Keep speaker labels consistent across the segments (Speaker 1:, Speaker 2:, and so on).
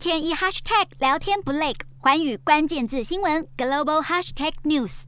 Speaker 1: 天一 hashtag 聊天不累，环宇关键字新闻 global hashtag news。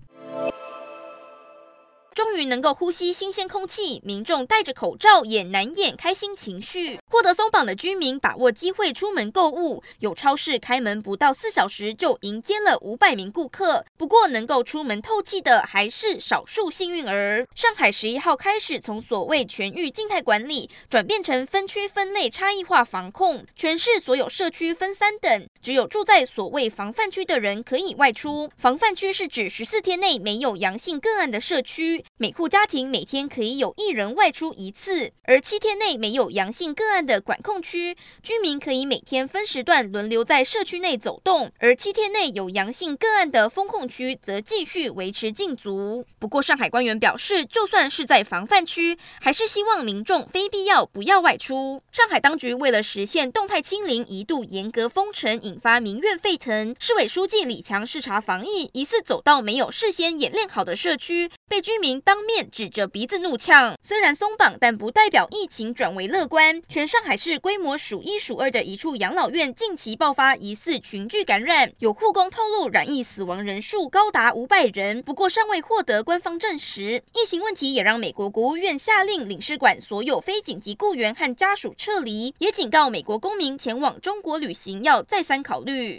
Speaker 2: 终于能够呼吸新鲜空气，民众戴着口罩也难掩开心情绪。获得松绑的居民把握机会出门购物，有超市开门不到四小时就迎接了五百名顾客。不过，能够出门透气的还是少数幸运儿。上海十一号开始从所谓全域静态管理转变成分区分类差异化防控，全市所有社区分三等，只有住在所谓防范区的人可以外出。防范区是指十四天内没有阳性个案的社区。每户家庭每天可以有一人外出一次，而七天内没有阳性个案的管控区，居民可以每天分时段轮流在社区内走动；而七天内有阳性个案的封控区，则继续维持禁足。不过，上海官员表示，就算是在防范区，还是希望民众非必要不要外出。上海当局为了实现动态清零，一度严格封城，引发民怨沸腾。市委书记李强视察防疫，疑似走到没有事先演练好的社区，被居民当面指着鼻子怒呛。虽然松绑，但不代表疫情转为乐观。全上海市规模数一数二的一处养老院近期爆发疑似群聚感染，有护工透露染疫死亡人数高达五百人，不过尚未获得官方证实。疫情问题也让美国国务院下令领事馆所有非紧急雇员和家属撤离，也警告美国公民前往中国旅行要再三考虑。